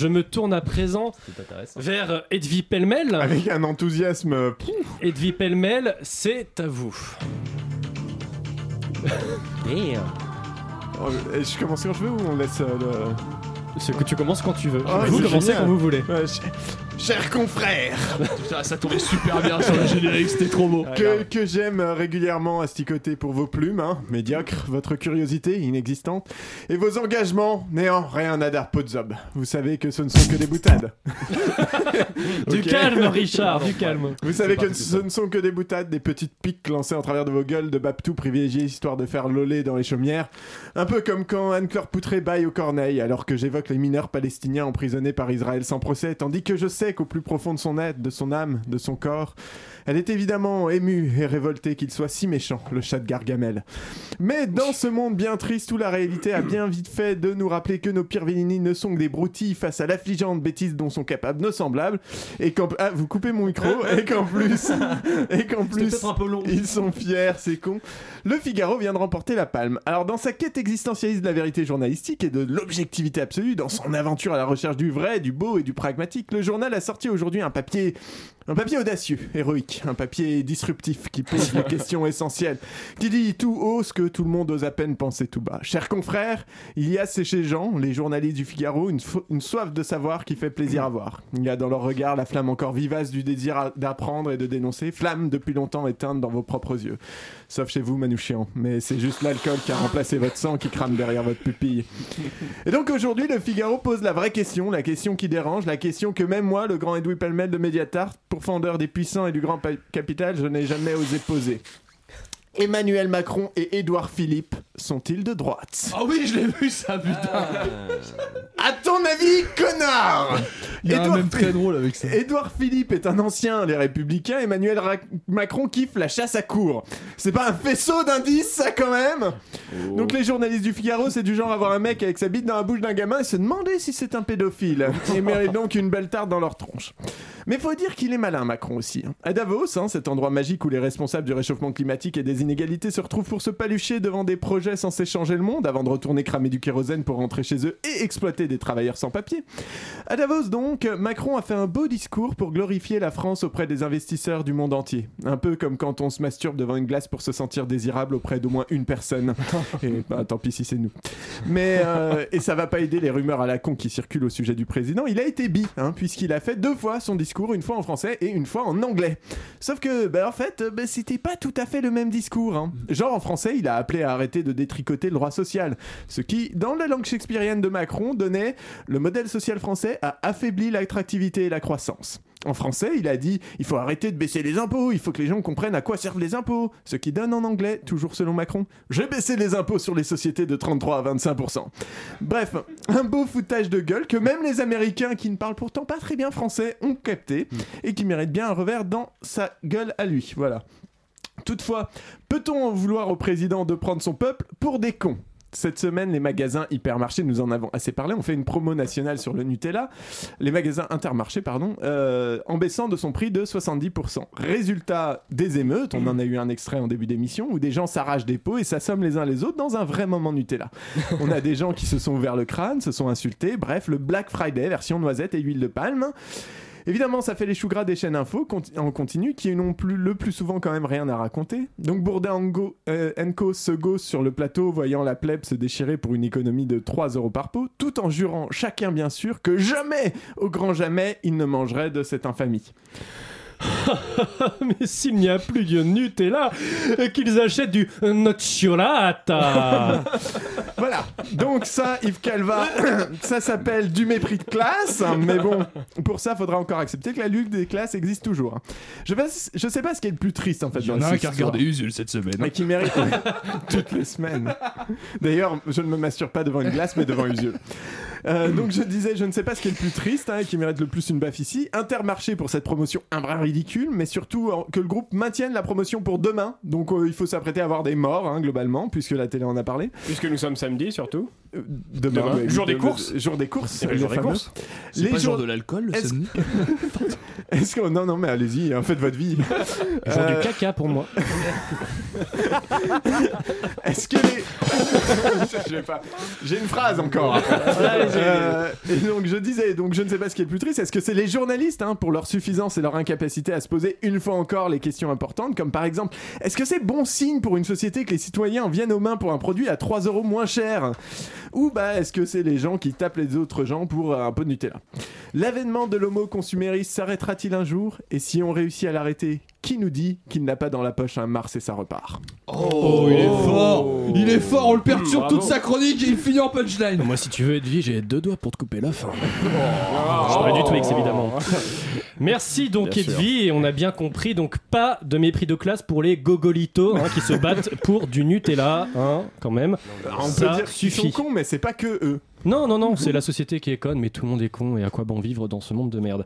Je me tourne à présent vers Edwy Pellemel. Avec un enthousiasme. euh, Edwy Pellemel, c'est à vous. oh, je commence quand je veux ou on laisse euh, le. Ce que tu commences quand tu veux. Oh, vous commencez génial. quand vous voulez. Ouais, Chers confrères, Ça, ça tombait super bien sur le générique, c'était trop beau. que, que j'aime régulièrement asticoter pour vos plumes, hein, médiocres, votre curiosité inexistante, et vos engagements, néant, rien à dar podzob. Vous savez que ce ne sont que des boutades. Du calme, Richard, du calme. Vous savez que ce ne sont que des boutades, des petites piques lancées en travers de vos gueules de Baptou privilégiées histoire de faire loler dans les chaumières. Un peu comme quand Anne-Claire Poutré baille au corneille alors que j'évoque les mineurs palestiniens emprisonnés par Israël sans procès, tandis que je sais qu'au plus profond de son être, de son âme, de son corps, elle est évidemment émue et révoltée qu'il soit si méchant, le chat de Gargamel. Mais dans ce monde bien triste où la réalité a bien vite fait de nous rappeler que nos pires villinies ne sont que des broutilles face à l'affligeante bêtise dont sont capables nos semblables, et qu'en... Ah, vous coupez mon micro, et qu'en plus... et qu'en plus... peut-être un peu long. Ils sont fiers, c'est con. Le Figaro vient de remporter la palme. Alors, dans sa quête existentialiste de la vérité journalistique et de l'objectivité absolue, dans son aventure à la recherche du vrai, du beau et du pragmatique, le journal a sorti aujourd'hui un papier, un papier audacieux, héroïque, un papier disruptif qui pose les questions essentielles, qui dit tout haut ce que tout le monde ose à peine penser tout bas. Chers confrères, il y a chez gens, les journalistes du Figaro, une, fo- une soif de savoir qui fait plaisir à voir. Il y a dans leur regard la flamme encore vivace du désir à- d'apprendre et de dénoncer, flamme depuis longtemps éteinte dans vos propres yeux. Sauf chez vous, Manouchian. Mais c'est juste l'alcool qui a remplacé votre sang qui crame derrière votre pupille. Et donc aujourd'hui, le Figaro pose la vraie question, la question qui dérange, la question que même moi, le grand Edoui Pellemel de Mediatart, pourfendeur des puissants et du grand capital, je n'ai jamais osé poser. Emmanuel Macron et Édouard Philippe sont-ils de droite? Ah oui, je l'ai vu ça, putain. À ton avis, connard Il y a un Édouard même très drôle avec ça. Édouard Philippe est un ancien des Républicains, Emmanuel Ra- Macron kiffe la chasse à cour. C'est pas un faisceau d'indices, ça quand même? Donc les journalistes du Figaro, c'est du genre avoir un mec avec sa bite dans la bouche d'un gamin et se demander si c'est un pédophile. Et mérite donc une belle tarte dans leur tronche. Mais faut dire qu'il est malin, Macron aussi. hein. À Davos, hein, cet endroit magique où les responsables du réchauffement climatique et des inégalités se retrouvent pour se palucher devant des projets censés changer le monde avant de retourner cramer du kérosène pour rentrer chez eux et exploiter des travailleurs sans papier. À Davos, donc, Macron a fait un beau discours pour glorifier la France auprès des investisseurs du monde entier. Un peu comme quand on se masturbe devant une glace pour se sentir désirable auprès d'au moins une personne. Et bah, tant pis si c'est nous. Mais, euh, et ça va pas aider les rumeurs à la con qui circulent au sujet du président. Il a été bi, hein, puisqu'il a fait deux fois son discours, une fois en français et une fois en anglais. Sauf que, bah, en fait, bah, c'était pas tout à fait le même discours. hein. Genre en français, il a appelé à arrêter de détricoter le droit social. Ce qui, dans la langue shakespearienne de Macron, donnait le modèle social français a affaibli l'attractivité et la croissance. En français, il a dit il faut arrêter de baisser les impôts, il faut que les gens comprennent à quoi servent les impôts. Ce qui donne en anglais, toujours selon Macron, j'ai baissé les impôts sur les sociétés de 33 à 25%. Bref, un beau foutage de gueule que même les Américains qui ne parlent pourtant pas très bien français ont capté et qui mérite bien un revers dans sa gueule à lui. Voilà. Toutefois, peut-on en vouloir au président de prendre son peuple pour des cons? Cette semaine, les magasins hypermarchés, nous en avons assez parlé, ont fait une promo nationale sur le Nutella. Les magasins intermarchés, pardon, euh, en baissant de son prix de 70%. Résultat des émeutes, on en a eu un extrait en début d'émission, où des gens s'arrachent des pots et s'assomment les uns les autres dans un vrai moment Nutella. On a des gens qui se sont ouverts le crâne, se sont insultés, bref, le Black Friday, version noisette et huile de palme. Évidemment, ça fait les choux gras des chaînes info conti- en continu qui n'ont plus, le plus souvent quand même rien à raconter. Donc Bourdin and Go- euh, se gausse sur le plateau, voyant la plèbe se déchirer pour une économie de 3 euros par pot, tout en jurant chacun bien sûr que jamais, au grand jamais, ils ne mangeraient de cette infamie. Mais s'il n'y a plus de Nutella, euh, qu'ils achètent du nocciolata. Voilà, donc ça, Yves Calva, ça s'appelle du mépris de classe, mais bon, pour ça, faudra encore accepter que la lutte des classes existe toujours. hein. Je, sais- je sais pas ce qui est le plus triste en fait. Il y en a un qui a regardé Usul cette semaine. Mais qui mérite toutes les semaines. D'ailleurs, je ne me masturbe pas devant une glace, mais devant Usul. Euh, donc je disais, je ne sais pas ce qui est le plus triste hein, qui mérite le plus une baffe ici. Intermarché pour cette promotion un brin ridicule, mais surtout euh, que le groupe maintienne la promotion pour demain. Donc euh, il faut s'apprêter à avoir des morts, hein, globalement, puisque la télé en a parlé. Puisque nous sommes samedi surtout. Euh, Demain, Demain. mais- Jour des de- courses. Jour des courses. Eh ben, les jour des courses. C'est Les jours- de l'alcool, le Est-ce- samedi Est-ce que non non mais allez-y, hein, faites votre vie. Jour Euh, du caca pour moi. Est-ce que les. J'ai une phrase encore. Euh, et donc je disais, donc je ne sais pas ce qui est le plus triste. Est-ce que c'est les journalistes, hein, pour leur suffisance et leur incapacité à se poser une fois encore les questions importantes, comme par exemple, est-ce que c'est bon signe pour une société que les citoyens en viennent aux mains pour un produit à 3 euros moins cher? Ou bah est-ce que c'est les gens qui tapent les autres gens pour euh, un peu de Nutella? L'avènement de l'homo consumériste s'arrêtera-t-il un jour? Et si on réussit à l'arrêter, qui nous dit qu'il n'a pas dans la poche un Mars et ça repart Oh, il est fort Il est fort, on le perturbe bravo. toute sa chronique et il finit en punchline Moi, si tu veux vie, j'ai deux doigts pour te couper la fin. J'aurais du Twix, évidemment. Merci donc, Bien sûr. Edvi. Et on a bien compris, donc pas de mépris de classe pour les gogolitos hein, qui se battent pour du Nutella, hein, quand même. On Ça peut dire qu'ils sont cons, mais c'est pas que eux. Non, non, non, c'est la société qui est conne, mais tout le monde est con et à quoi bon vivre dans ce monde de merde?